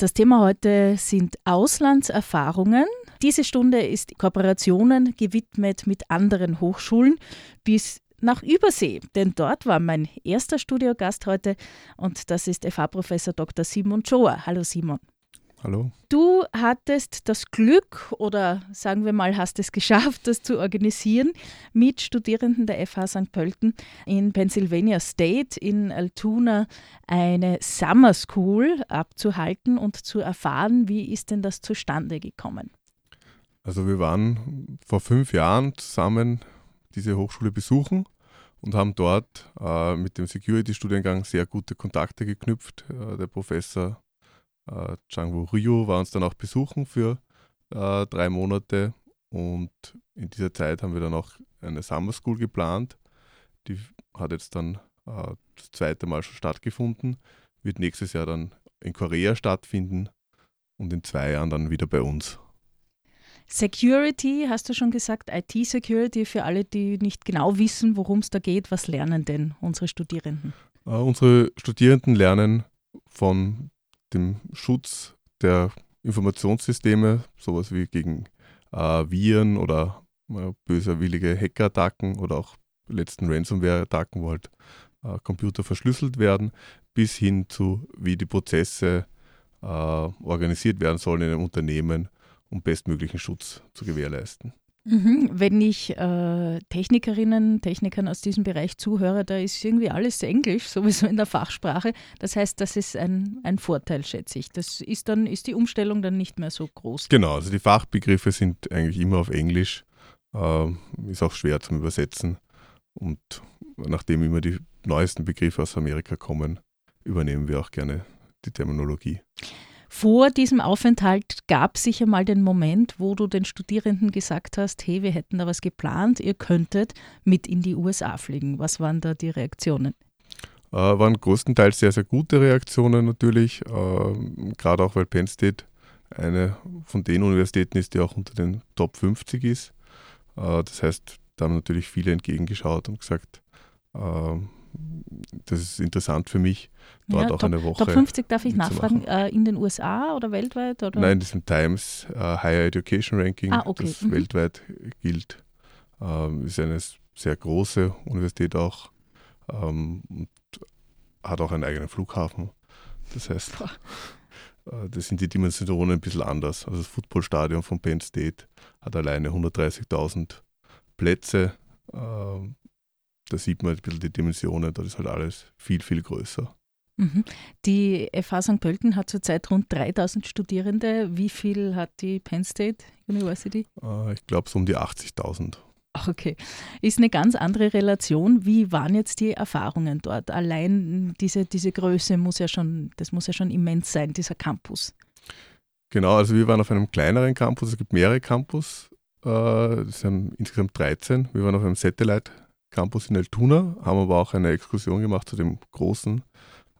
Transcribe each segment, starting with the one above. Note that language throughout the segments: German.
Das Thema heute sind Auslandserfahrungen. Diese Stunde ist Kooperationen gewidmet mit anderen Hochschulen bis nach Übersee, denn dort war mein erster Studiogast heute und das ist FH-Professor Dr. Simon Joa. Hallo Simon. Hallo. Du hattest das Glück oder sagen wir mal, hast es geschafft, das zu organisieren mit Studierenden der FH St. Pölten in Pennsylvania State in Altoona eine Summer School abzuhalten und zu erfahren, wie ist denn das zustande gekommen? Also wir waren vor fünf Jahren zusammen diese Hochschule besuchen und haben dort äh, mit dem Security-Studiengang sehr gute Kontakte geknüpft. Äh, der Professor äh, Changwu Ryu war uns dann auch besuchen für äh, drei Monate und in dieser Zeit haben wir dann auch eine Summer School geplant. Die hat jetzt dann äh, das zweite Mal schon stattgefunden, wird nächstes Jahr dann in Korea stattfinden und in zwei Jahren dann wieder bei uns. Security, hast du schon gesagt, IT-Security für alle, die nicht genau wissen, worum es da geht. Was lernen denn unsere Studierenden? Uh, unsere Studierenden lernen von dem Schutz der Informationssysteme, sowas wie gegen uh, Viren oder uh, böswillige Hackerattacken oder auch letzten Ransomware-Attacken, wo halt Computer verschlüsselt werden, bis hin zu, wie die Prozesse organisiert werden sollen in einem Unternehmen um bestmöglichen Schutz zu gewährleisten. Mhm. Wenn ich äh, Technikerinnen, Technikern aus diesem Bereich zuhöre, da ist irgendwie alles Englisch, sowieso in der Fachsprache. Das heißt, das ist ein, ein Vorteil, schätze ich. Das ist dann, ist die Umstellung dann nicht mehr so groß. Genau, also die Fachbegriffe sind eigentlich immer auf Englisch. Äh, ist auch schwer zum Übersetzen. Und nachdem immer die neuesten Begriffe aus Amerika kommen, übernehmen wir auch gerne die Terminologie. Vor diesem Aufenthalt gab es sicher mal den Moment, wo du den Studierenden gesagt hast, hey, wir hätten da was geplant, ihr könntet mit in die USA fliegen. Was waren da die Reaktionen? Äh, waren größtenteils sehr, sehr gute Reaktionen natürlich, äh, gerade auch weil Penn State eine von den Universitäten ist, die auch unter den Top 50 ist. Äh, das heißt, da haben natürlich viele entgegengeschaut und gesagt, äh, das ist interessant für mich, dort ja, auch Top, eine Woche. Top 50 darf ich nachfragen, äh, in den USA oder weltweit? Oder? Nein, in diesem Times äh, Higher Education Ranking, ah, okay. das mhm. weltweit gilt. Ähm, ist eine sehr große Universität auch ähm, und hat auch einen eigenen Flughafen. Das heißt, äh, das sind die Dimensionen ein bisschen anders. Also das Footballstadion von Penn State hat alleine 130.000 Plätze. Da sieht man ein bisschen die Dimensionen, da ist halt alles viel, viel größer. Mhm. Die FH St. Pölten hat zurzeit rund 3000 Studierende. Wie viel hat die Penn State University? Äh, ich glaube so um die 80.000. Okay. Ist eine ganz andere Relation. Wie waren jetzt die Erfahrungen dort? Allein diese, diese Größe muss ja schon, das muss ja schon immens sein, dieser Campus. Genau, also wir waren auf einem kleineren Campus, es gibt mehrere Campus, äh, das sind insgesamt 13. Wir waren auf einem Satellite Campus in Altuna, haben aber auch eine Exkursion gemacht zu dem großen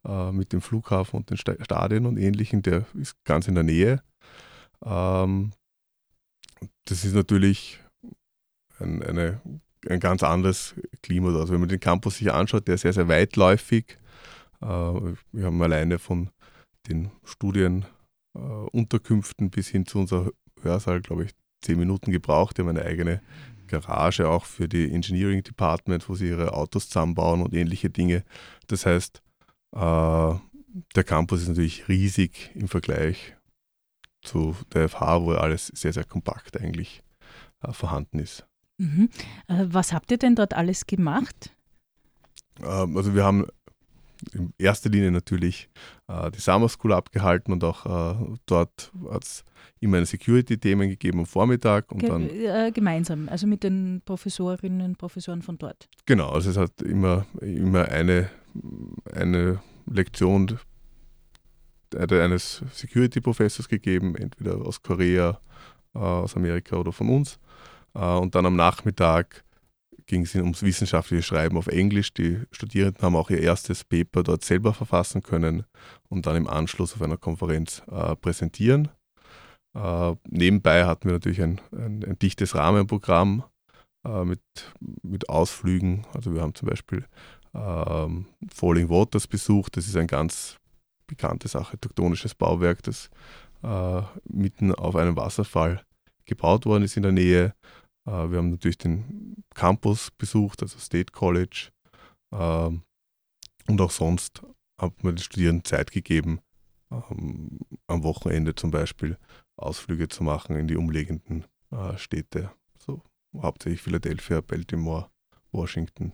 äh, mit dem Flughafen und den Stadien und ähnlichen, der ist ganz in der Nähe. Ähm, das ist natürlich ein, eine, ein ganz anderes Klima. Also wenn man den Campus sich anschaut, der ist sehr, sehr weitläufig. Äh, wir haben alleine von den Studienunterkünften äh, bis hin zu unserer Hörsaal, glaube ich, zehn Minuten gebraucht. Wir haben eine eigene Garage auch für die Engineering Department, wo sie ihre Autos zusammenbauen und ähnliche Dinge. Das heißt, äh, der Campus ist natürlich riesig im Vergleich zu der FH, wo alles sehr, sehr kompakt eigentlich äh, vorhanden ist. Mhm. Äh, was habt ihr denn dort alles gemacht? Ähm, also wir haben in erster Linie natürlich äh, die Summer School abgehalten und auch äh, dort hat es immer eine Security-Themen gegeben am Vormittag. Und Ge dann, äh, gemeinsam, also mit den Professorinnen und Professoren von dort. Genau, also es hat immer, immer eine, eine Lektion eines Security-Professors gegeben, entweder aus Korea, äh, aus Amerika oder von uns. Äh, und dann am Nachmittag ging es ums wissenschaftliche Schreiben auf Englisch. Die Studierenden haben auch ihr erstes Paper dort selber verfassen können und dann im Anschluss auf einer Konferenz äh, präsentieren. Äh, nebenbei hatten wir natürlich ein, ein, ein dichtes Rahmenprogramm äh, mit, mit Ausflügen. Also wir haben zum Beispiel ähm, Falling Waters besucht. Das ist ein ganz bekannte Sache, tektonisches Bauwerk, das äh, mitten auf einem Wasserfall gebaut worden ist in der Nähe. Äh, wir haben natürlich den Campus besucht, also State College. Ähm, und auch sonst hat man den Studierenden Zeit gegeben, ähm, am Wochenende zum Beispiel Ausflüge zu machen in die umliegenden äh, Städte. So hauptsächlich Philadelphia, Baltimore, Washington.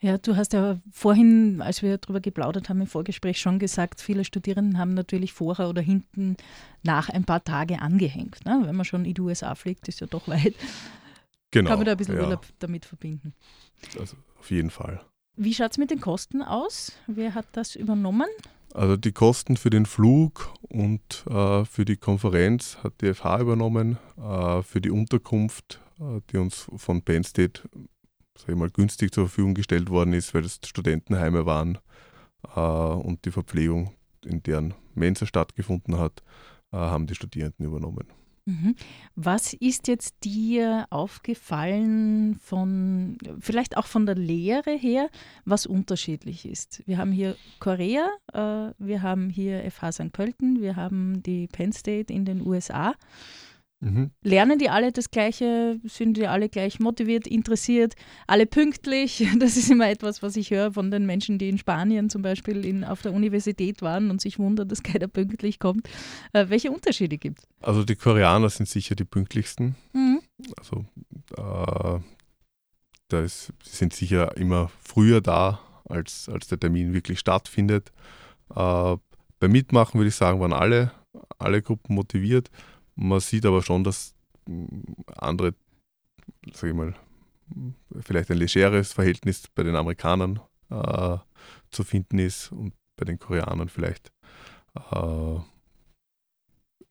Ja, du hast ja vorhin, als wir darüber geplaudert haben im Vorgespräch, schon gesagt, viele Studierenden haben natürlich vorher oder hinten nach ein paar Tage angehängt. Ne? Wenn man schon in die USA fliegt, ist ja doch weit. Genau. Kann man da ein bisschen ja. Urlaub damit verbinden. Also auf jeden Fall. Wie schaut es mit den Kosten aus? Wer hat das übernommen? Also die Kosten für den Flug und äh, für die Konferenz hat die FH übernommen. Äh, für die Unterkunft, äh, die uns von Penn State sag ich mal, günstig zur Verfügung gestellt worden ist, weil es Studentenheime waren äh, und die Verpflegung, in deren Mensa stattgefunden hat, äh, haben die Studierenden übernommen. Mhm. Was ist jetzt dir aufgefallen von, vielleicht auch von der Lehre her, was unterschiedlich ist? Wir haben hier Korea, äh, wir haben hier FH St. Pölten, wir haben die Penn State in den USA. Mhm. Lernen die alle das Gleiche? Sind die alle gleich motiviert, interessiert, alle pünktlich? Das ist immer etwas, was ich höre von den Menschen, die in Spanien zum Beispiel in, auf der Universität waren und sich wundern, dass keiner pünktlich kommt. Äh, welche Unterschiede gibt es? Also die Koreaner sind sicher die pünktlichsten. Mhm. Also äh, da ist, sind sicher immer früher da, als, als der Termin wirklich stattfindet. Äh, beim Mitmachen würde ich sagen, waren alle, alle Gruppen motiviert. Man sieht aber schon, dass mm, andere, sage ich mal, vielleicht ein legeres Verhältnis bei den Amerikanern äh, zu finden ist und bei den Koreanern vielleicht äh,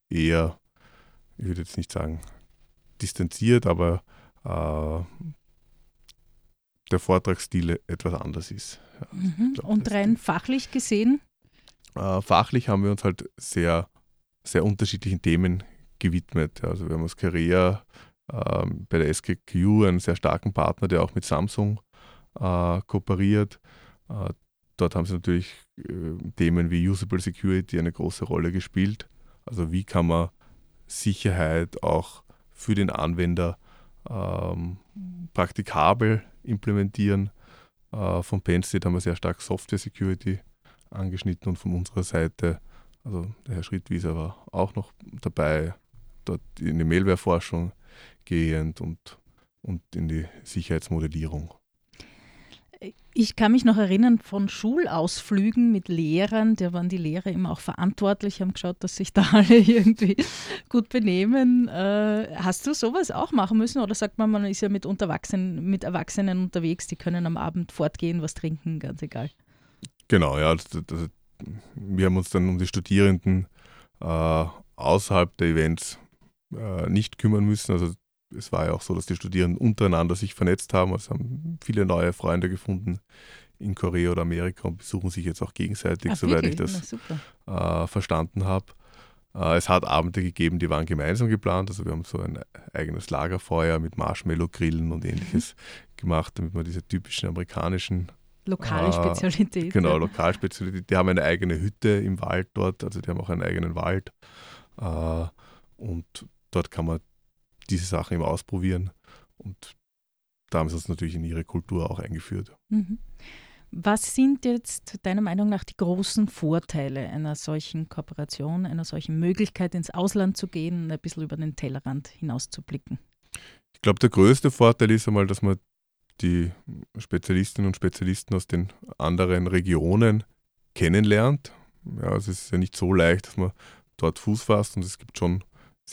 eher, ich würde jetzt nicht sagen distanziert, aber äh, der Vortragsstil etwas anders ist. Ja, mhm. glaub, und rein fachlich gesehen? Äh, fachlich haben wir uns halt sehr, sehr unterschiedlichen Themen gewidmet. Also wir haben aus Korea ähm, bei der SKQ einen sehr starken Partner, der auch mit Samsung äh, kooperiert. Äh, dort haben sie natürlich äh, Themen wie Usable Security eine große Rolle gespielt. Also wie kann man Sicherheit auch für den Anwender ähm, praktikabel implementieren. Äh, von Penn State haben wir sehr stark Software Security angeschnitten und von unserer Seite, also der Herr Schrittwieser war auch noch dabei, dort in die Mailware-Forschung gehend und, und in die Sicherheitsmodellierung. Ich kann mich noch erinnern von Schulausflügen mit Lehrern, da waren die Lehrer immer auch verantwortlich, haben geschaut, dass sich da alle irgendwie gut benehmen. Äh, hast du sowas auch machen müssen oder sagt man, man ist ja mit, Erwachsenen, mit Erwachsenen unterwegs, die können am Abend fortgehen, was trinken, ganz egal? Genau, ja. Das, das, wir haben uns dann um die Studierenden äh, außerhalb der Events äh, nicht kümmern müssen. Also es war ja auch so, dass die Studierenden untereinander sich vernetzt haben. Also haben viele neue Freunde gefunden in Korea oder Amerika und besuchen sich jetzt auch gegenseitig, Ach, soweit ich das äh, verstanden habe. Äh, es hat Abende gegeben, die waren gemeinsam geplant. Also wir haben so ein eigenes Lagerfeuer mit Marshmallow-Grillen und ähnliches gemacht, damit man diese typischen amerikanischen Lokale äh, Spezialität. Genau. Lokalspezialität. Die haben eine eigene Hütte im Wald dort, also die haben auch einen eigenen Wald. Äh, und dort kann man diese Sachen eben ausprobieren. Und da haben sie uns natürlich in ihre Kultur auch eingeführt. Mhm. Was sind jetzt deiner Meinung nach die großen Vorteile einer solchen Kooperation, einer solchen Möglichkeit, ins Ausland zu gehen, ein bisschen über den Tellerrand hinaus zu blicken? Ich glaube, der größte Vorteil ist einmal, dass man die Spezialistinnen und Spezialisten aus den anderen Regionen kennenlernt. Ja, es ist ja nicht so leicht, dass man dort Fuß fasst und es gibt schon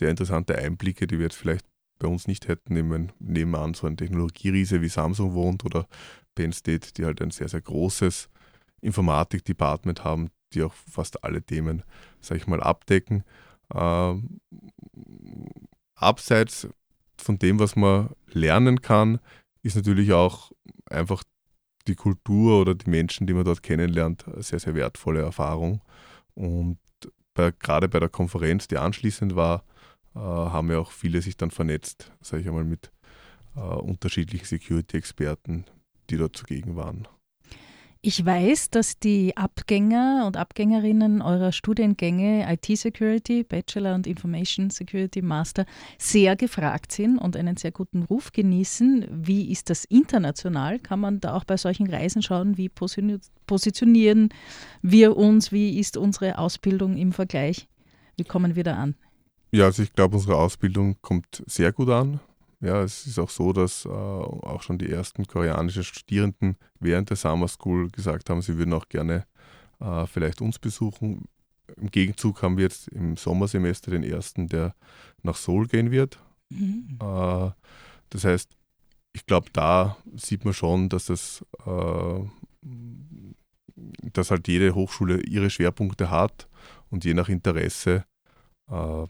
sehr interessante Einblicke, die wir jetzt vielleicht bei uns nicht hätten, nehmen, nebenan so ein Technologieriese wie Samsung wohnt oder Penn State, die halt ein sehr, sehr großes Informatik-Department haben, die auch fast alle Themen, sage ich mal, abdecken. Ähm, abseits von dem, was man lernen kann, ist natürlich auch einfach die Kultur oder die Menschen, die man dort kennenlernt, eine sehr, sehr wertvolle Erfahrung. Und bei, gerade bei der Konferenz, die anschließend war, haben ja auch viele sich dann vernetzt, sage ich einmal, mit äh, unterschiedlichen Security-Experten, die dort zugegen waren. Ich weiß, dass die Abgänger und Abgängerinnen eurer Studiengänge IT Security, Bachelor und Information Security Master sehr gefragt sind und einen sehr guten Ruf genießen. Wie ist das international? Kann man da auch bei solchen Reisen schauen, wie positionieren wir uns? Wie ist unsere Ausbildung im Vergleich? Wie kommen wir da an? Ja, also ich glaube, unsere Ausbildung kommt sehr gut an. Ja, es ist auch so, dass äh, auch schon die ersten koreanischen Studierenden während der Summer School gesagt haben, sie würden auch gerne äh, vielleicht uns besuchen. Im Gegenzug haben wir jetzt im Sommersemester den ersten, der nach Seoul gehen wird. Mhm. Äh, das heißt, ich glaube, da sieht man schon, dass es äh, dass halt jede Hochschule ihre Schwerpunkte hat und je nach Interesse äh,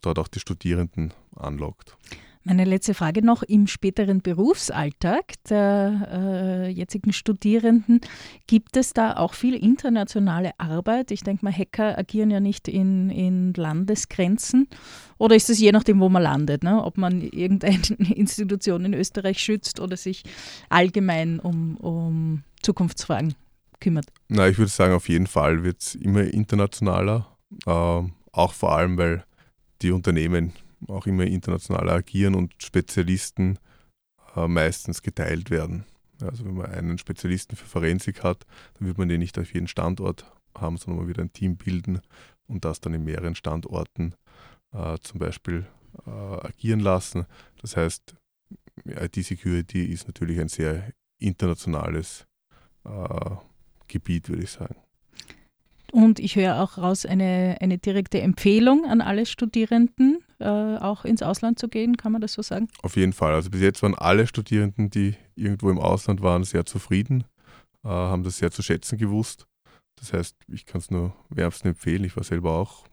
dort auch die Studierenden anlockt. Meine letzte Frage noch. Im späteren Berufsalltag der äh, jetzigen Studierenden gibt es da auch viel internationale Arbeit? Ich denke mal, Hacker agieren ja nicht in, in Landesgrenzen. Oder ist es je nachdem, wo man landet? Ne? Ob man irgendeine Institution in Österreich schützt oder sich allgemein um, um Zukunftsfragen kümmert? Na, ich würde sagen, auf jeden Fall wird es immer internationaler. Äh, auch vor allem, weil die Unternehmen auch immer international agieren und Spezialisten äh, meistens geteilt werden. Also wenn man einen Spezialisten für Forensik hat, dann wird man den nicht auf jeden Standort haben, sondern man wird ein Team bilden und das dann in mehreren Standorten äh, zum Beispiel äh, agieren lassen. Das heißt, IT-Security ist natürlich ein sehr internationales äh, Gebiet, würde ich sagen. Und ich höre auch raus eine, eine direkte Empfehlung an alle Studierenden, äh, auch ins Ausland zu gehen, kann man das so sagen? Auf jeden Fall. Also bis jetzt waren alle Studierenden, die irgendwo im Ausland waren, sehr zufrieden, äh, haben das sehr zu schätzen gewusst. Das heißt, ich kann es nur wärmstens empfehlen. Ich war selber auch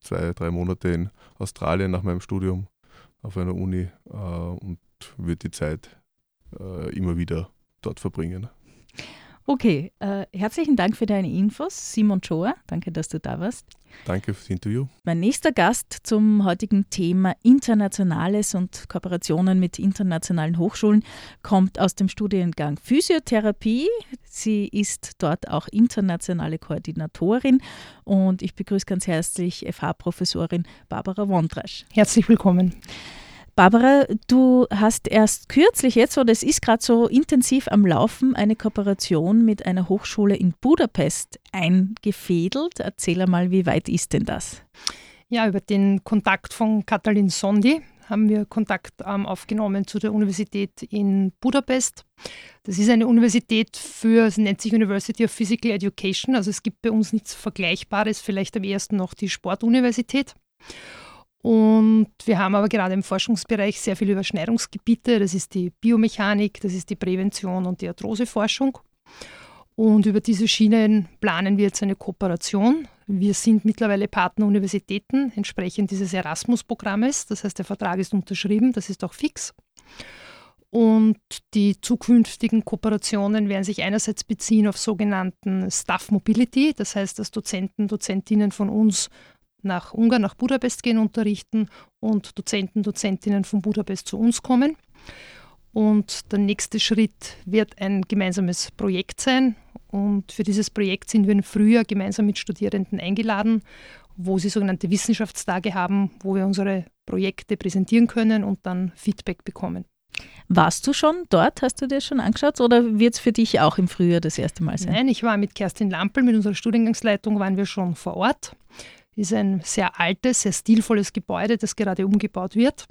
zwei, drei Monate in Australien nach meinem Studium auf einer Uni äh, und würde die Zeit äh, immer wieder dort verbringen. Okay, äh, herzlichen Dank für deine Infos, Simon Joa. Danke, dass du da warst. Danke fürs Interview. Mein nächster Gast zum heutigen Thema Internationales und Kooperationen mit internationalen Hochschulen kommt aus dem Studiengang Physiotherapie. Sie ist dort auch internationale Koordinatorin und ich begrüße ganz herzlich FH-Professorin Barbara Wondrasch. Herzlich willkommen. Barbara, du hast erst kürzlich jetzt, oder es ist gerade so intensiv am Laufen, eine Kooperation mit einer Hochschule in Budapest eingefädelt. Erzähl einmal, wie weit ist denn das? Ja, über den Kontakt von Katalin Sondi haben wir Kontakt ähm, aufgenommen zu der Universität in Budapest. Das ist eine Universität für, es nennt sich University of Physical Education, also es gibt bei uns nichts Vergleichbares, vielleicht am ersten noch die Sportuniversität. Und wir haben aber gerade im Forschungsbereich sehr viele Überschneidungsgebiete. Das ist die Biomechanik, das ist die Prävention und die Arthroseforschung. Und über diese Schienen planen wir jetzt eine Kooperation. Wir sind mittlerweile Partneruniversitäten entsprechend dieses Erasmus-Programmes. Das heißt, der Vertrag ist unterschrieben, das ist auch fix. Und die zukünftigen Kooperationen werden sich einerseits beziehen auf sogenannten Staff Mobility, das heißt, dass Dozenten, Dozentinnen von uns nach Ungarn, nach Budapest gehen, unterrichten und Dozenten, Dozentinnen von Budapest zu uns kommen. Und der nächste Schritt wird ein gemeinsames Projekt sein. Und für dieses Projekt sind wir im Frühjahr gemeinsam mit Studierenden eingeladen, wo sie sogenannte Wissenschaftstage haben, wo wir unsere Projekte präsentieren können und dann Feedback bekommen. Warst du schon dort? Hast du dir schon angeschaut oder wird es für dich auch im Frühjahr das erste Mal sein? Nein, ich war mit Kerstin Lampel, mit unserer Studiengangsleitung, waren wir schon vor Ort ist ein sehr altes, sehr stilvolles Gebäude, das gerade umgebaut wird.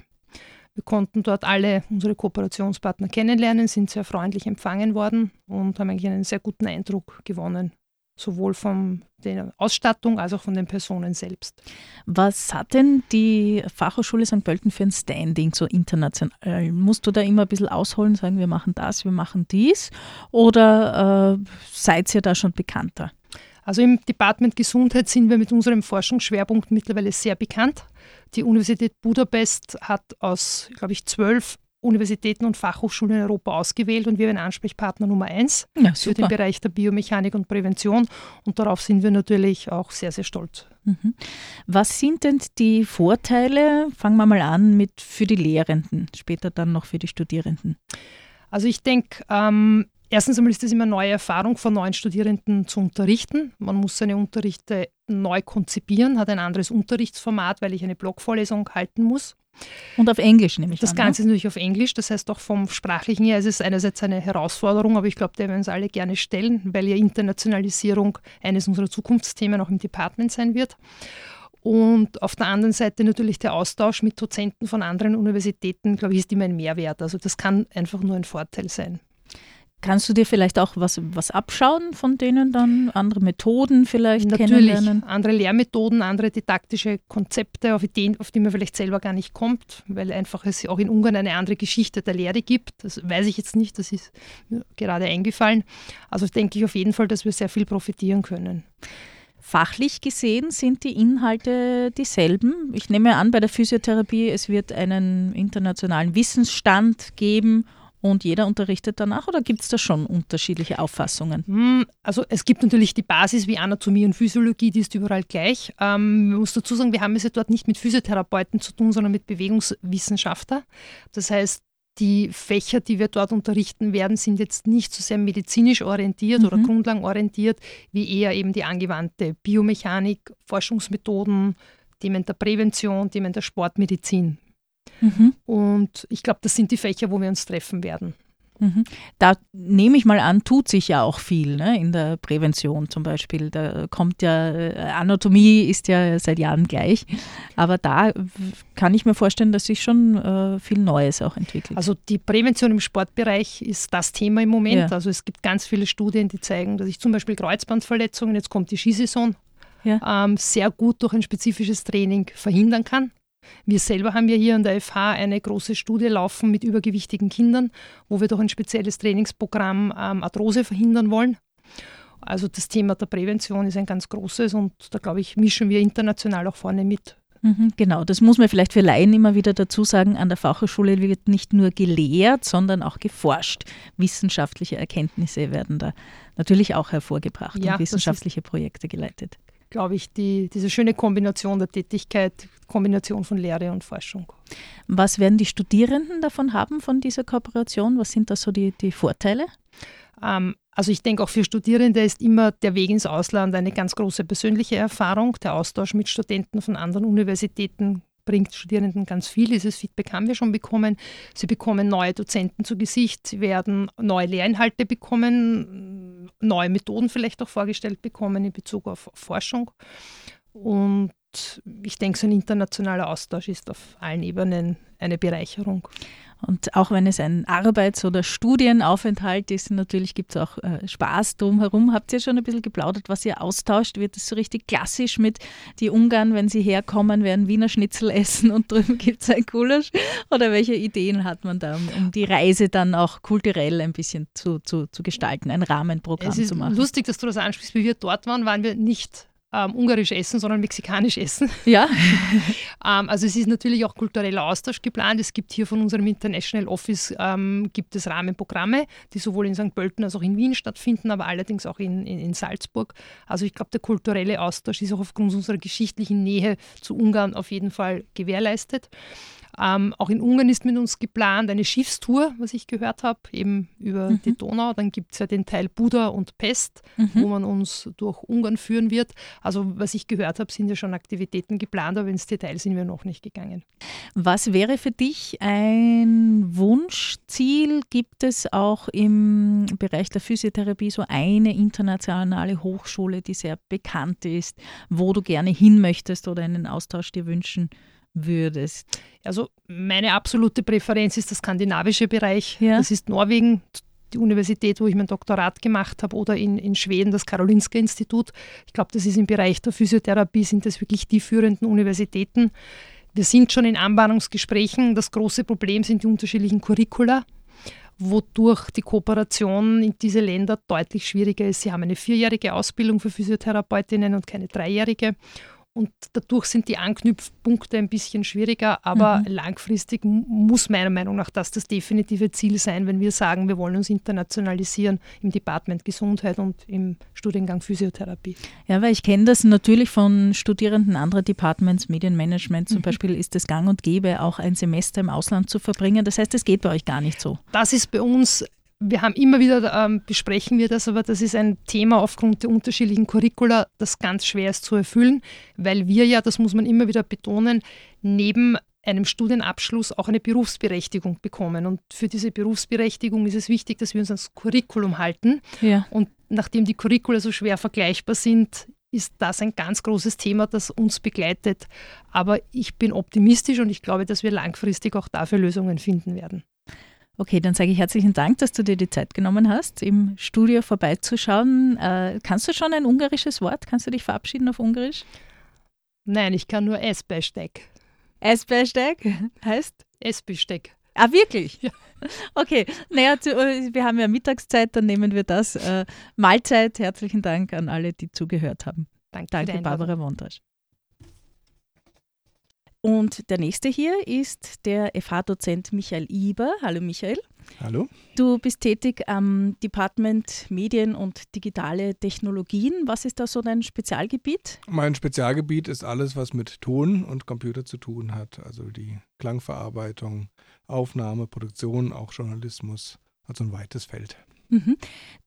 Wir konnten dort alle unsere Kooperationspartner kennenlernen, sind sehr freundlich empfangen worden und haben eigentlich einen sehr guten Eindruck gewonnen, sowohl von der Ausstattung als auch von den Personen selbst. Was hat denn die Fachhochschule St. Pölten für ein Standing so international? Musst du da immer ein bisschen ausholen, sagen, wir machen das, wir machen dies? Oder äh, seid ihr da schon bekannter? Also im Department Gesundheit sind wir mit unserem Forschungsschwerpunkt mittlerweile sehr bekannt. Die Universität Budapest hat aus, glaube ich, zwölf Universitäten und Fachhochschulen in Europa ausgewählt und wir sind Ansprechpartner Nummer eins ja, für den Bereich der Biomechanik und Prävention und darauf sind wir natürlich auch sehr, sehr stolz. Mhm. Was sind denn die Vorteile, fangen wir mal an, mit für die Lehrenden, später dann noch für die Studierenden? Also ich denke, ähm, Erstens einmal ist es immer eine neue Erfahrung, von neuen Studierenden zu unterrichten. Man muss seine Unterrichte neu konzipieren, hat ein anderes Unterrichtsformat, weil ich eine Blogvorlesung halten muss. Und auf Englisch nehme ich Das an, Ganze ne? ist natürlich auf Englisch, das heißt auch vom Sprachlichen her ist es einerseits eine Herausforderung, aber ich glaube, der werden wir uns alle gerne stellen, weil ja Internationalisierung eines unserer Zukunftsthemen auch im Department sein wird. Und auf der anderen Seite natürlich der Austausch mit Dozenten von anderen Universitäten, glaube ich, ist immer ein Mehrwert. Also das kann einfach nur ein Vorteil sein. Kannst du dir vielleicht auch was, was abschauen von denen dann? Andere Methoden vielleicht Natürlich kennenlernen? andere Lehrmethoden, andere didaktische Konzepte, auf Ideen, auf die man vielleicht selber gar nicht kommt, weil einfach es auch in Ungarn eine andere Geschichte der Lehre gibt. Das weiß ich jetzt nicht, das ist mir gerade eingefallen. Also denke ich auf jeden Fall, dass wir sehr viel profitieren können. Fachlich gesehen sind die Inhalte dieselben. Ich nehme an, bei der Physiotherapie, es wird einen internationalen Wissensstand geben und jeder unterrichtet danach oder gibt es da schon unterschiedliche Auffassungen? Hm, Also es gibt natürlich die Basis wie Anatomie und Physiologie, die ist überall gleich. Ähm, man muss dazu sagen, wir haben es ja dort nicht mit Physiotherapeuten zu tun, sondern mit Bewegungswissenschaftler. Das heißt, die Fächer, die wir dort unterrichten werden, sind jetzt nicht so sehr medizinisch orientiert oder Mhm. grundlagenorientiert, wie eher eben die angewandte Biomechanik, Forschungsmethoden, Themen der Prävention, Themen der Sportmedizin. Mhm. Und ich glaube, das sind die Fächer, wo wir uns treffen werden. Mhm. Da nehme ich mal an, tut sich ja auch viel ne? in der Prävention zum Beispiel. Da kommt ja, äh, Anatomie ist ja seit Jahren gleich, aber da kann ich mir vorstellen, dass sich schon äh, viel Neues auch entwickelt. Also die Prävention im Sportbereich ist das Thema im Moment. Ja. Also es gibt ganz viele Studien, die zeigen, dass ich zum Beispiel Kreuzbandverletzungen, jetzt kommt die Skisaison, Ja. ähm, sehr gut durch ein spezifisches Training verhindern kann. Wir selber haben ja hier an der FH eine große Studie laufen mit übergewichtigen Kindern, wo wir durch ein spezielles Trainingsprogramm ähm, Arthrose verhindern wollen. Also das Thema der Prävention ist ein ganz großes und da glaube ich, mischen wir international auch vorne mit. Mhm, genau, das muss man vielleicht für Laien immer wieder dazu sagen. An der Fachhochschule wird nicht nur gelehrt, sondern auch geforscht. Wissenschaftliche Erkenntnisse werden da natürlich auch hervorgebracht Ja, und wissenschaftliche Projekte geleitet. Glaube ich, die, diese schöne Kombination der Tätigkeit, Kombination von Lehre und Forschung. Was werden die Studierenden davon haben, von dieser Kooperation? Was sind da so die, die Vorteile? Ähm, also ich denke auch für Studierende ist immer der Weg ins Ausland eine ganz große persönliche Erfahrung. Der Austausch mit Studenten von anderen Universitäten bringt Studierenden ganz viel. Dieses Feedback haben wir schon bekommen. Sie bekommen neue Dozenten zu Gesicht, sie werden neue Lehrinhalte bekommen, neue Methoden vielleicht auch vorgestellt bekommen in Bezug auf Forschung. Und ich denke, so ein internationaler Austausch ist auf allen Ebenen eine Bereicherung. Und auch wenn es ein Arbeits- oder Studienaufenthalt ist, natürlich gibt es auch äh, Spaß drumherum. Habt ihr schon ein bisschen geplaudert, was ihr austauscht? Wird es so richtig klassisch mit die Ungarn, wenn sie herkommen, werden Wiener Schnitzel essen und drüben gibt es ein Gulasch? Oder welche Ideen hat man da, um, um die Reise dann auch kulturell ein bisschen zu, zu, zu gestalten, ein Rahmenprogramm Es ist zu machen? lustig, dass du das ansprichst. Wie wir dort waren, waren wir nicht ähm, ungarisch essen, sondern mexikanisch essen. Ja, Ähm, also es ist natürlich auch kultureller Austausch geplant. Es gibt hier von unserem International Office ähm, gibt es Rahmenprogramme, die sowohl in St. Pölten als auch in Wien stattfinden, aber allerdings auch in, in, in Salzburg. Also ich glaube, der kulturelle Austausch ist auch aufgrund unserer geschichtlichen Nähe zu Ungarn auf jeden Fall gewährleistet. Ähm, auch in Ungarn ist mit uns geplant eine Schiffstour, was ich gehört habe, eben über Mhm. die Donau. Dann gibt es ja den Teil Buda und Pest, Mhm. wo man uns durch Ungarn führen wird. Also was ich gehört habe, sind ja schon Aktivitäten geplant, aber ins Detail sind wir noch nicht gegangen. Was wäre für dich ein Wunschziel? Gibt es auch im Bereich der Physiotherapie so eine internationale Hochschule, die sehr bekannt ist, wo du gerne hin möchtest oder einen Austausch dir wünschen würdest? Also meine absolute Präferenz ist der skandinavische Bereich. Ja. Das ist Norwegen, die Universität, wo ich mein Doktorat gemacht habe, oder in, in Schweden das Karolinska Institut. Ich glaube, das ist im Bereich der Physiotherapie, sind das wirklich die führenden Universitäten. Wir sind schon in Anbahnungsgesprächen. Das große Problem sind die unterschiedlichen Curricula, wodurch die Kooperation in diese Länder deutlich schwieriger ist. Sie haben eine vierjährige Ausbildung für Physiotherapeutinnen und keine dreijährige. Und dadurch sind die Anknüpfpunkte ein bisschen schwieriger, aber Mhm. langfristig muss meiner Meinung nach das das definitive Ziel sein, wenn wir sagen, wir wollen uns internationalisieren im Department Gesundheit und im Studiengang Physiotherapie. Ja, weil ich kenne das natürlich von Studierenden anderer Departments, Medienmanagement zum Mhm. Beispiel, ist es gang und gäbe, auch ein Semester im Ausland zu verbringen. Das heißt, es geht bei euch gar nicht so. Das ist bei uns wir haben immer wieder, ähm, besprechen wir das, aber das ist ein Thema aufgrund der unterschiedlichen Curricula, das ganz schwer ist zu erfüllen, weil wir ja, das muss man immer wieder betonen, neben einem Studienabschluss auch eine Berufsberechtigung bekommen. Und für diese Berufsberechtigung ist es wichtig, dass wir uns ans Curriculum halten. Ja. Und nachdem die Curricula so schwer vergleichbar sind, ist das ein ganz großes Thema, das uns begleitet. Aber ich bin optimistisch und ich glaube, dass wir langfristig auch dafür Lösungen finden werden. Okay, dann sage ich herzlichen Dank, dass du dir die Zeit genommen hast, im Studio vorbeizuschauen. Äh, kannst du schon ein ungarisches Wort? Kannst du dich verabschieden auf Ungarisch? Nein, ich kann nur S-Besteck. S-Besteck heißt? S-Besteck. Ah, wirklich? Ja. Okay, naja, äh, wir haben ja Mittagszeit, dann nehmen wir das. Äh, Mahlzeit, herzlichen Dank an alle, die zugehört haben. Danke, Danke Barbara Wondrasch. Und der nächste hier ist der FH-Dozent Michael Iber. Hallo Michael. Hallo. Du bist tätig am Department Medien und digitale Technologien. Was ist da so dein Spezialgebiet? Mein Spezialgebiet ist alles, was mit Ton und Computer zu tun hat. Also die Klangverarbeitung, Aufnahme, Produktion, auch Journalismus. Also ein weites Feld. Mhm.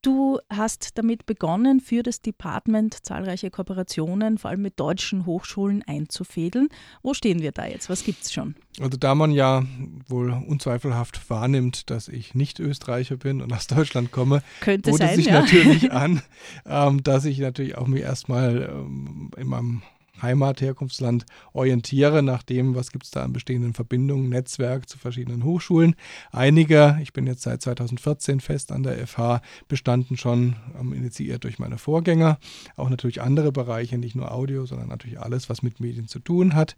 Du hast damit begonnen, für das Department zahlreiche Kooperationen, vor allem mit deutschen Hochschulen, einzufädeln. Wo stehen wir da jetzt? Was gibt es schon? Also da man ja wohl unzweifelhaft wahrnimmt, dass ich nicht Österreicher bin und aus Deutschland komme, Könnte bot es sich ja. natürlich an, ähm, dass ich natürlich auch mich erstmal ähm, in meinem Heimat, Herkunftsland orientiere, nach dem, was gibt es da an bestehenden Verbindungen, Netzwerk zu verschiedenen Hochschulen. Einige, ich bin jetzt seit 2014 fest an der FH, bestanden schon ähm, initiiert durch meine Vorgänger. Auch natürlich andere Bereiche, nicht nur Audio, sondern natürlich alles, was mit Medien zu tun hat.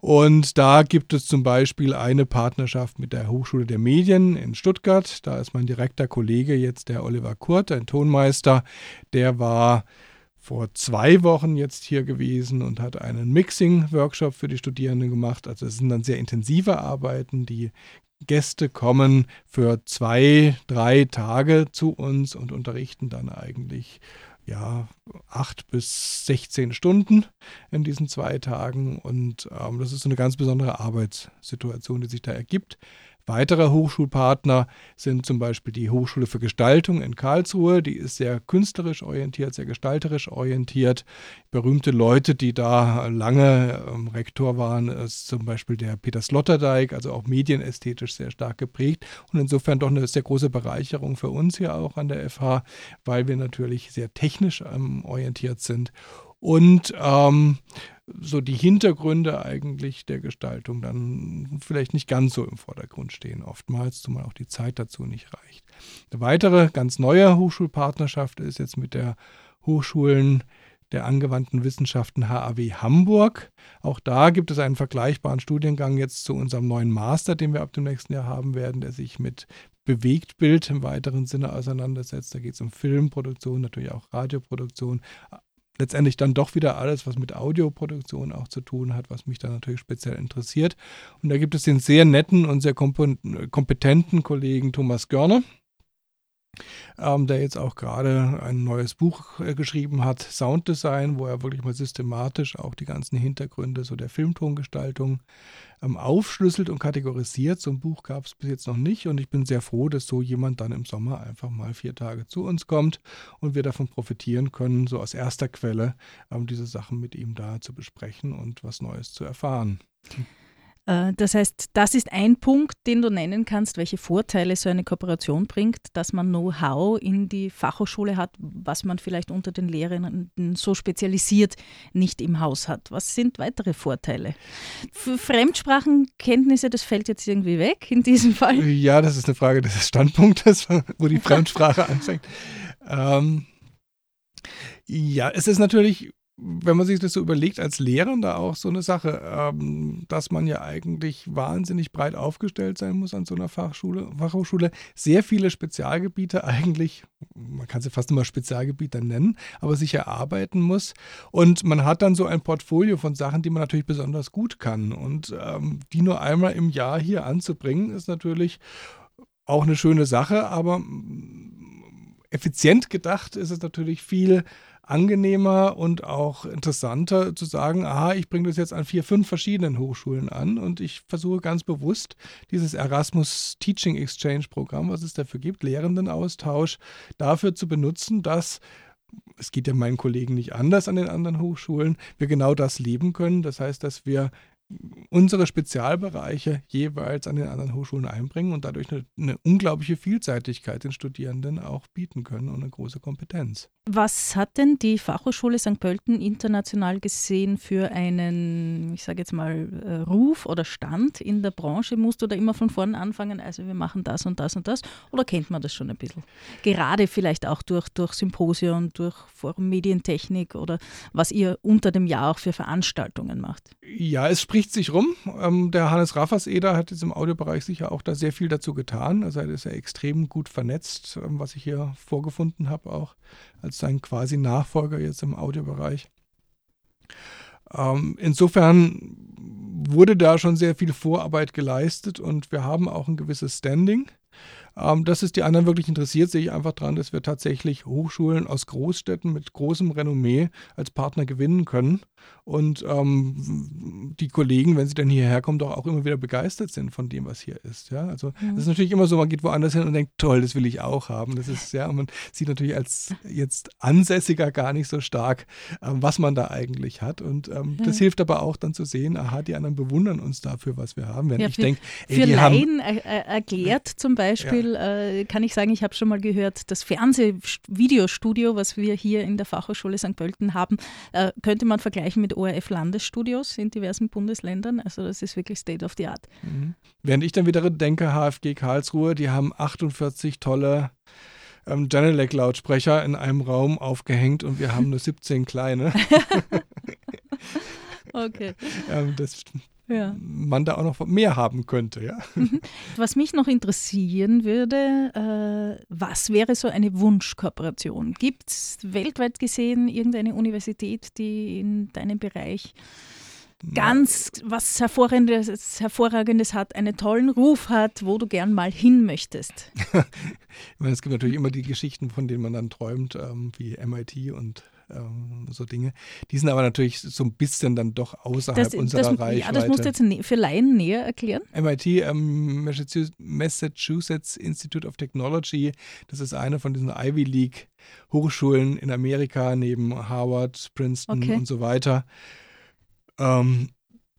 Und da gibt es zum Beispiel eine Partnerschaft mit der Hochschule der Medien in Stuttgart. Da ist mein direkter Kollege jetzt der Oliver Kurt, ein Tonmeister. Der war vor zwei Wochen jetzt hier gewesen und hat einen Mixing-Workshop für die Studierenden gemacht. Also es sind dann sehr intensive Arbeiten. Die Gäste kommen für zwei, drei Tage zu uns und unterrichten dann eigentlich ja, acht bis 16 Stunden in diesen zwei Tagen. Und ähm, das ist eine ganz besondere Arbeitssituation, die sich da ergibt. Weitere Hochschulpartner sind zum Beispiel die Hochschule für Gestaltung in Karlsruhe. Die ist sehr künstlerisch orientiert, sehr gestalterisch orientiert. Berühmte Leute, die da lange ähm, Rektor waren, ist zum Beispiel der Peter Sloterdijk, also auch medienästhetisch sehr stark geprägt. Und insofern doch eine sehr große Bereicherung für uns hier auch an der FH, weil wir natürlich sehr technisch ähm, orientiert sind und ähm, so die Hintergründe eigentlich der Gestaltung dann vielleicht nicht ganz so im Vordergrund stehen, oftmals, zumal auch die Zeit dazu nicht reicht. Eine weitere ganz neue Hochschulpartnerschaft ist jetzt mit der Hochschulen der angewandten Wissenschaften HAW Hamburg. Auch da gibt es einen vergleichbaren Studiengang jetzt zu unserem neuen Master, den wir ab dem nächsten Jahr haben werden, der sich mit Bewegtbild im weiteren Sinne auseinandersetzt. Da geht es um Filmproduktion, natürlich auch Radioproduktion, letztendlich dann doch wieder alles, was mit Audioproduktion auch zu tun hat, was mich dann natürlich speziell interessiert. Und da gibt es den sehr netten und sehr kompetenten Kollegen Thomas Görner, ähm, der jetzt auch gerade ein neues Buch äh, geschrieben hat, Sounddesign, wo er wirklich mal systematisch auch die ganzen Hintergründe so der Filmtongestaltung ähm, aufschlüsselt und kategorisiert. So ein Buch gab es bis jetzt noch nicht und ich bin sehr froh, dass so jemand dann im Sommer einfach mal vier Tage zu uns kommt und wir davon profitieren können, so aus erster Quelle ähm, diese Sachen mit ihm da zu besprechen und was Neues zu erfahren. Äh, das heißt, das ist ein Punkt, den du nennen kannst, welche Vorteile so eine Kooperation bringt, dass man Know-how in die Fachhochschule hat, was man vielleicht unter den Lehrern so spezialisiert nicht im Haus hat. Was sind weitere Vorteile? Für Fremdsprachenkenntnisse, das fällt jetzt irgendwie weg in diesem Fall. Ja, das ist eine Frage des Standpunktes, wo die Fremdsprache anfängt. Ähm, ja, es ist natürlich wenn man sich das so überlegt, als Lehrender auch so eine Sache, ähm, dass man ja eigentlich wahnsinnig breit aufgestellt sein muss an so einer Fachschule, Fachhochschule. Sehr viele Spezialgebiete eigentlich, man kann sie fast immer Spezialgebiete nennen, aber sich erarbeiten muss. Und man hat dann so ein Portfolio von Sachen, die man natürlich besonders gut kann. Und ähm, die nur einmal im Jahr hier anzubringen, ist natürlich auch eine schöne Sache, aber mm, effizient gedacht ist es natürlich viel angenehmer und auch interessanter zu sagen, aha, ich bringe das jetzt an vier, fünf verschiedenen Hochschulen an und ich versuche ganz bewusst dieses Erasmus Teaching Exchange Programm, was es dafür gibt, Lehrendenaustausch, dafür zu benutzen, dass es geht ja meinen Kollegen nicht anders an den anderen Hochschulen, wir genau das leben können. Das heißt, dass wir unsere Spezialbereiche jeweils an den anderen Hochschulen einbringen und dadurch eine, eine, unglaubliche Vielseitigkeit den Studierenden auch bieten können und eine große Kompetenz. Was hat denn die Fachhochschule St. Pölten international gesehen für einen, ich sage jetzt mal, äh, Ruf oder Stand in der Branche? Musst du da immer von vorne anfangen, also wir machen das und das und das? Oder kennt man das schon ein bisschen? Gerade vielleicht auch durch, durch Symposien, durch Forum Medientechnik oder was ihr unter dem Jahr auch für Veranstaltungen macht? Ja, es spricht spricht sich rum. Ähm, der Hannes Raffers-Eder hat jetzt im Audiobereich sicher auch da sehr viel dazu getan. Also er ist ja extrem gut vernetzt, ähm, was ich hier vorgefunden habe, auch als sein quasi Nachfolger jetzt im Audiobereich. Ähm, insofern wurde da schon sehr viel Vorarbeit geleistet und wir haben auch ein gewisses Standing. Ähm, dass es die anderen wirklich interessiert, sehe ich einfach daran, dass wir tatsächlich Hochschulen aus Großstädten mit großem Renommee als Partner gewinnen können. Und ähm, die Kollegen, wenn sie dann hierher kommen, doch auch immer wieder begeistert sind von dem, was hier ist. Ja, also mhm. das ist natürlich immer so, man geht woanders hin und denkt, toll, das will ich auch haben. Das ist ja, man sieht natürlich als jetzt Ansässiger gar nicht so stark, ähm, was man da eigentlich hat. Und ähm, mhm. das hilft aber auch dann zu sehen, aha, die anderen bewundern uns dafür, was wir haben. Wenn ja, ich denke, für Laien er, er erklärt zum Beispiel, ja. äh, kann ich sagen, ich habe schon mal gehört, das Fernsehvideostudio, was wir hier in der Fachhochschule St. Pölten haben, äh, könnte man vergleichen mit ORF-Landesstudios in diversen Bundesländern. Also das ist wirklich State of the Art. Mhm. Während ich dann wieder denke, HFG Karlsruhe, die haben 48 tolle ähm, Genelec-Lautsprecher in einem Raum aufgehängt und wir haben nur 17 kleine. okay. ähm, das ja. man da auch noch mehr haben könnte. Ja. Mhm. Was mich noch interessieren würde, äh, was wäre so eine Wunschkooperation? Gibt es weltweit gesehen irgendeine Universität, die in deinem Bereich ganz was Hervorragendes, Hervorragendes hat, einen tollen Ruf hat, wo du gern mal hin möchtest? ich meine, es gibt natürlich immer die Geschichten, von denen man dann träumt, ähm, wie MIT und ähm, so Dinge. Die sind aber natürlich so ein bisschen dann doch außerhalb das, unserer das, Reichweite. Ja, das musst du jetzt für Laien näher erklären. MIT, ähm, Massachusetts Institute of Technology, das ist eine von diesen Ivy League Hochschulen in Amerika neben Harvard, Princeton okay. und so weiter. Ähm,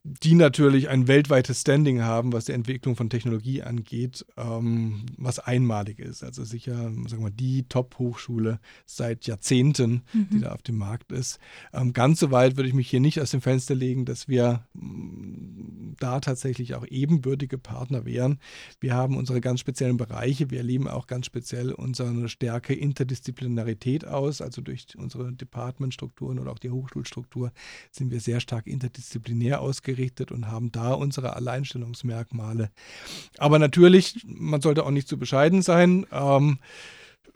die natürlich ein weltweites Standing haben, was die Entwicklung von Technologie angeht, ähm, was einmalig ist. Also sicher, sagen wir mal, die Top-Hochschule seit Jahrzehnten, mhm. die da auf dem Markt ist. Ähm, ganz so weit würde ich mich hier nicht aus dem Fenster legen, dass wir da tatsächlich auch ebenbürtige Partner wären. Wir haben unsere ganz speziellen Bereiche. Wir erleben auch ganz speziell unsere Stärke Interdisziplinarität aus. Also durch unsere Departmentstrukturen oder auch die Hochschulstruktur sind wir sehr stark interdisziplinär ausgerichtet und haben da unsere Alleinstellungsmerkmale. Aber natürlich, man sollte auch nicht zu bescheiden sein. Ähm,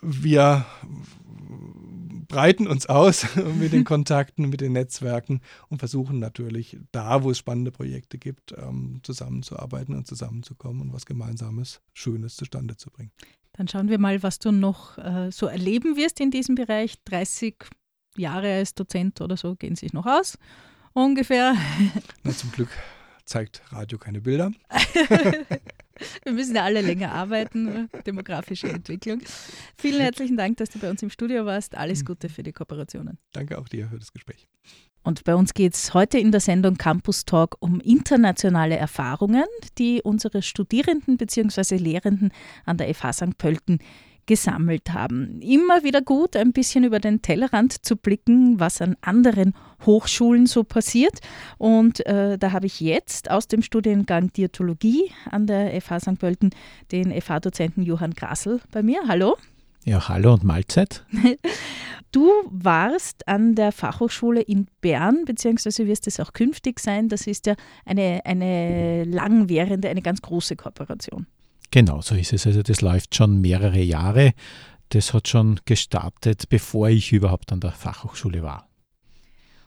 wir breiten uns aus mit den Kontakten, mit den Netzwerken und versuchen natürlich da, wo es spannende Projekte gibt, ähm, zusammenzuarbeiten und zusammenzukommen und was Gemeinsames, Schönes zustande zu bringen. Dann schauen wir mal, was du noch äh, so erleben wirst in diesem Bereich. 30 Jahre als Dozent oder so gehen sich noch aus ungefähr. Na, zum Glück zeigt Radio keine Bilder. Wir müssen ja alle länger arbeiten, demografische Entwicklung. Vielen herzlichen Dank, dass du bei uns im Studio warst. Alles hm. Gute für die Kooperationen. Danke auch dir für das Gespräch. Und bei uns geht es heute in der Sendung Campus Talk um internationale Erfahrungen, die unsere Studierenden bzw. Lehrenden an der FH St. Pölten gesammelt haben. Immer wieder gut, ein bisschen über den Tellerrand zu blicken, was an anderen Hochschulen so passiert. Und äh, da habe ich jetzt aus dem Studiengang Diätologie an der FH St. Pölten den FH-Dozenten Johann Grassel bei mir. Hallo. Ja, hallo und Mahlzeit. Du warst an der Fachhochschule in Bern, beziehungsweise wirst es auch künftig sein. Das ist ja eine, eine langwährende, eine ganz große Kooperation. Genau, so ist es. Also das läuft schon mehrere Jahre. Das hat schon gestartet, bevor ich überhaupt an der Fachhochschule war.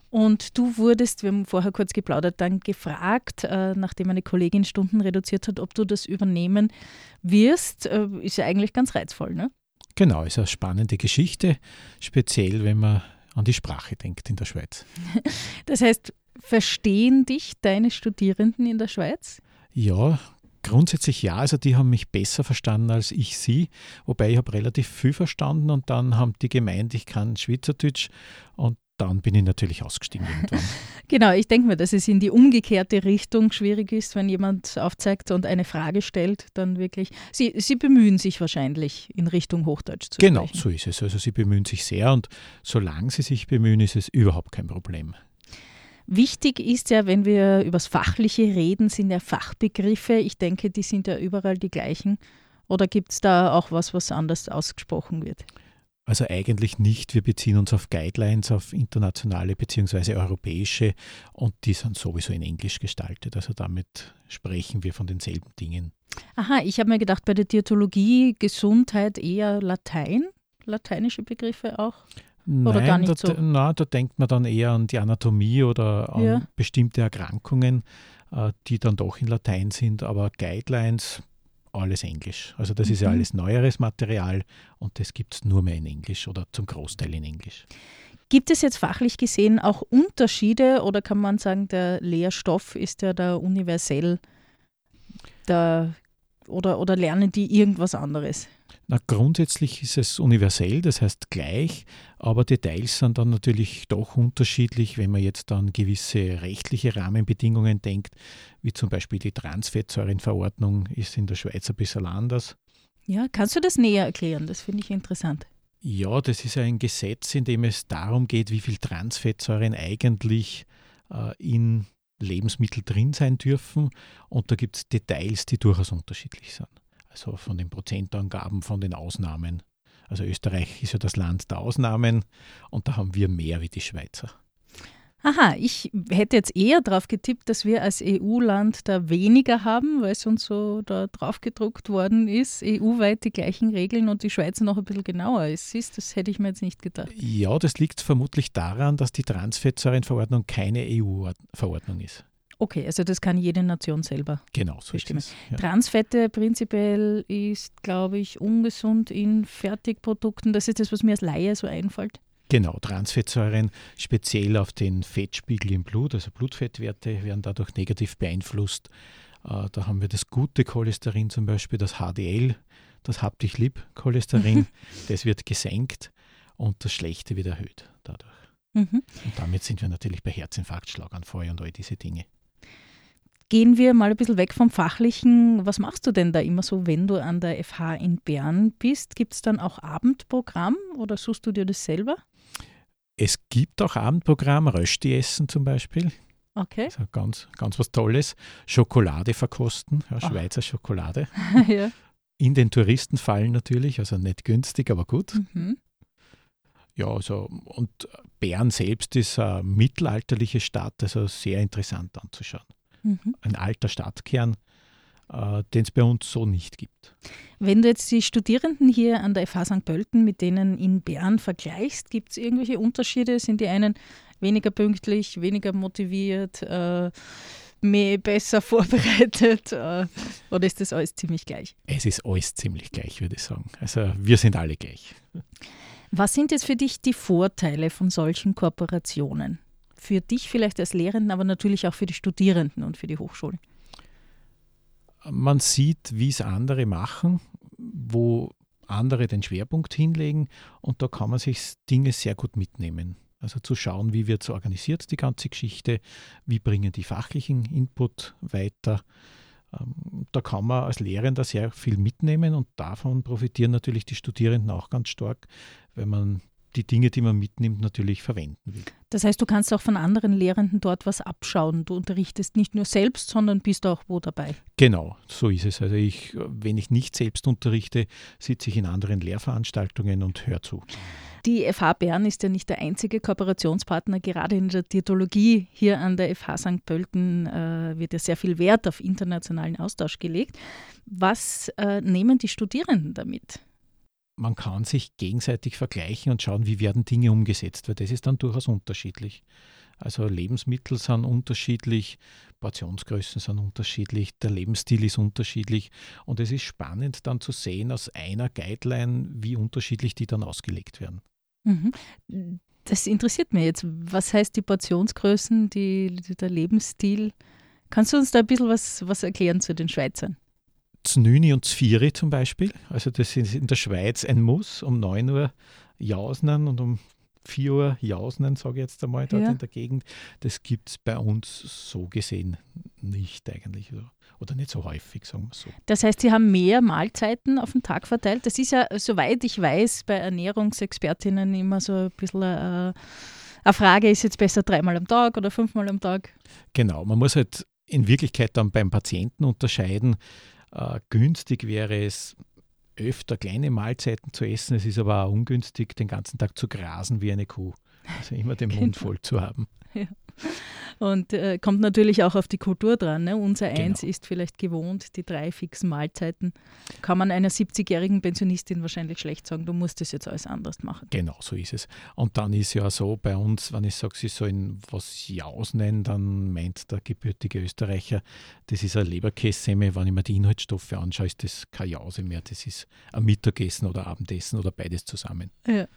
Und du wurdest, wir haben vorher kurz geplaudert, dann gefragt, äh, nachdem eine Kollegin Stunden reduziert hat, ob du das übernehmen wirst. Äh, ist ja eigentlich ganz reizvoll, ne? Genau, ist eine spannende Geschichte, speziell wenn man an die Sprache denkt in der Schweiz. Das heißt, verstehen dich deine Studierenden in der Schweiz? Ja, grundsätzlich ja. Also die haben mich besser verstanden als ich sie. Wobei ich habe relativ viel verstanden und dann haben die gemeint, ich kann Schweizerdeutsch und dann bin ich natürlich ausgestiegen irgendwann. genau, ich denke mir, dass es in die umgekehrte Richtung schwierig ist, wenn jemand aufzeigt und eine Frage stellt, dann wirklich. Sie, Sie bemühen sich wahrscheinlich in Richtung Hochdeutsch zu genau, sprechen. Genau, so ist es. Also Sie bemühen sich sehr und solange Sie sich bemühen, ist es überhaupt kein Problem. Wichtig ist ja, wenn wir über das Fachliche reden, sind ja Fachbegriffe. Ich denke, die sind ja überall die gleichen. Oder gibt es da auch was, was anders ausgesprochen wird? Also eigentlich nicht. Wir beziehen uns auf Guidelines, auf internationale bzw. europäische und die sind sowieso in Englisch gestaltet. Also damit sprechen wir von denselben Dingen. Aha, ich habe mir gedacht, bei der Diätologie Gesundheit eher Latein, lateinische Begriffe auch. Nein, oder gar nicht da, so? Na, da denkt man dann eher an die Anatomie oder an ja. bestimmte Erkrankungen, äh, die dann doch in Latein sind, aber Guidelines alles Englisch. Also das mhm. ist ja mhm. alles neueres Material und das gibt es nur mehr in Englisch oder zum Großteil in Englisch. Gibt es jetzt fachlich gesehen auch Unterschiede oder kann man sagen, der Lehrstoff ist ja da universell da, oder, oder lernen die irgendwas anderes? Na, grundsätzlich ist es universell, das heißt gleich, aber Details sind dann natürlich doch unterschiedlich, wenn man jetzt an gewisse rechtliche Rahmenbedingungen denkt, wie zum Beispiel die Transfettsäurenverordnung ist in der Schweiz ein bisschen anders. Ja, kannst du das näher erklären? Das finde ich interessant. Ja, das ist ein Gesetz, in dem es darum geht, wie viel Transfettsäuren eigentlich äh, in Lebensmitteln drin sein dürfen. Und da gibt es Details, die durchaus unterschiedlich sind also von den Prozentangaben, von den Ausnahmen. Also Österreich ist ja das Land der Ausnahmen und da haben wir mehr wie die Schweizer. Aha, ich hätte jetzt eher darauf getippt, dass wir als EU-Land da weniger haben, weil es uns so da drauf gedruckt worden ist, EU-weit die gleichen Regeln und die Schweiz noch ein bisschen genauer ist. Siehst, das hätte ich mir jetzt nicht gedacht. Ja, das liegt vermutlich daran, dass die Transfettsäurenverordnung keine EU-Verordnung ist. Okay, also das kann jede Nation selber genau, so bestimmen. Es, ja. Transfette prinzipiell ist, glaube ich, ungesund in Fertigprodukten. Das ist das, was mir als Laie so einfällt. Genau, Transfettsäuren speziell auf den Fettspiegel im Blut, also Blutfettwerte werden dadurch negativ beeinflusst. Äh, da haben wir das gute Cholesterin zum Beispiel, das HDL, das Hab dich lieb Cholesterin, das wird gesenkt und das Schlechte wird erhöht dadurch. Mhm. Und damit sind wir natürlich bei Herzinfarkt, Schlaganfall und all diese Dinge. Gehen wir mal ein bisschen weg vom Fachlichen. Was machst du denn da immer so, wenn du an der FH in Bern bist? Gibt es dann auch Abendprogramm oder suchst du dir das selber? Es gibt auch Abendprogramm, Rösti essen zum Beispiel. Okay. Also ganz, ganz was Tolles. Schokolade verkosten, ja, Schweizer Schokolade. ja. In den Touristenfallen natürlich, also nicht günstig, aber gut. Mhm. Ja, also, und Bern selbst ist eine mittelalterliche Stadt, also sehr interessant anzuschauen mhm. ein alter Stadtkern, äh, den es bei uns so nicht gibt. Wenn du jetzt die Studierenden hier an der FH St. Pölten mit denen in Bern vergleichst, gibt es irgendwelche Unterschiede? Sind die einen weniger pünktlich, weniger motiviert, äh, mehr, besser vorbereitet äh, oder ist das alles ziemlich gleich? Es ist alles ziemlich gleich, würde ich sagen. Also wir sind alle gleich. Was sind jetzt für dich die Vorteile von solchen Kooperationen? Für dich vielleicht als Lehrenden, aber natürlich auch für die Studierenden und für die Hochschulen? Man sieht, wie es andere machen, wo andere den Schwerpunkt hinlegen und da kann man sich Dinge sehr gut mitnehmen. Also zu schauen, wie wird es organisiert, die ganze Geschichte, wie bringen die fachlichen Input weiter. Ähm, da kann man als Lehrender sehr viel mitnehmen und davon profitieren natürlich die Studierenden auch ganz stark, wenn man die Dinge, die man mitnimmt, natürlich verwenden will. Das heißt, du kannst auch von anderen Lehrenden dort was abschauen. Du unterrichtest nicht nur selbst, sondern bist auch wo dabei. Genau, so ist es. Also ich, wenn ich nicht selbst unterrichte, sitze ich in anderen Lehrveranstaltungen und höre zu. Die FH Bern ist ja nicht der einzige Kooperationspartner. Gerade in der Diätologie hier an der FH St. Pölten äh, wird ja sehr viel Wert auf internationalen Austausch gelegt. Was äh, nehmen die Studierenden damit? Man kann sich gegenseitig vergleichen und schauen, wie werden Dinge umgesetzt, weil das ist dann durchaus unterschiedlich. Also Lebensmittel sind unterschiedlich, Portionsgrößen sind unterschiedlich, der Lebensstil ist unterschiedlich und es ist spannend dann zu sehen aus einer Guideline, wie unterschiedlich die dann ausgelegt werden. Mhm. Das interessiert mich jetzt. Was heißt die Portionsgrößen, die, der Lebensstil? Kannst du uns da ein bisschen was, was erklären zu den Schweizern? Znüni und Zvieri zum Beispiel. Also das ist in der Schweiz ein Muss, um 9 Uhr Jausnen und um 4 Uhr Jausnen, sage ich jetzt einmal, dort ja. in der Gegend. Das gibt es bei uns so gesehen nicht eigentlich. Oder nicht so häufig, sagen wir so. Das heißt, Sie haben mehr Mahlzeiten auf den Tag verteilt. Das ist ja, soweit ich weiß, bei Ernährungsexpertinnen immer so ein bisschen äh, eine Frage, ist jetzt besser dreimal am Tag oder fünfmal am Tag? Genau, man muss halt in Wirklichkeit dann beim Patienten unterscheiden. Äh, günstig wäre es, öfter kleine Mahlzeiten zu essen. Es ist aber auch ungünstig, den ganzen Tag zu grasen wie eine Kuh. Also immer den Mund genau. voll zu haben. Ja. Und äh, kommt natürlich auch auf die Kultur dran. Ne? Unser genau. Eins ist vielleicht gewohnt, die drei fixen Mahlzeiten. Kann man einer 70-jährigen Pensionistin wahrscheinlich schlecht sagen, du musst das jetzt alles anders machen. Genau, so ist es. Und dann ist ja so bei uns, wenn ich sage, sie sollen was Jaus nennen, dann meint der gebürtige Österreicher, das ist eine Leberkässemme. Wenn ich mir die Inhaltsstoffe anschaue, ist das kein Jause mehr. Das ist ein Mittagessen oder Abendessen oder beides zusammen. Ja.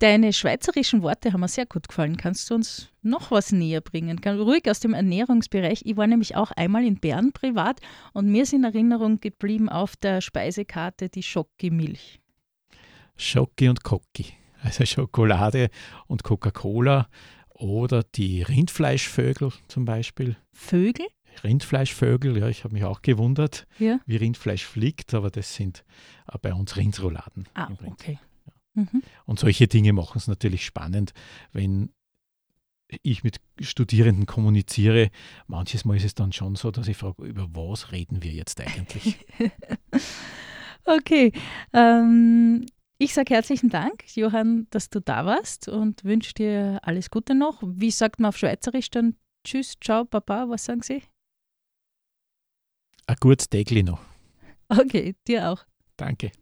Deine schweizerischen Worte haben mir sehr gut gefallen. Kannst du uns noch was näher bringen? Ruhig aus dem Ernährungsbereich. Ich war nämlich auch einmal in Bern privat und mir ist in Erinnerung geblieben auf der Speisekarte die Schocki-Milch. Schocki und Cocki. Also Schokolade und Coca-Cola oder die Rindfleischvögel zum Beispiel. Vögel? Rindfleischvögel, ja, ich habe mich auch gewundert, ja. wie Rindfleisch fliegt, aber das sind bei uns Rindsrouladen. Ah, okay. Mhm. Und solche Dinge machen es natürlich spannend, wenn ich mit Studierenden kommuniziere. Manches Mal ist es dann schon so, dass ich frage, über was reden wir jetzt eigentlich? okay. Ähm, ich sage herzlichen Dank, Johann, dass du da warst und wünsche dir alles Gute noch. Wie sagt man auf Schweizerisch dann Tschüss, ciao, Papa? Was sagen Sie? Ein gutes Tägli noch. Okay, dir auch. Danke.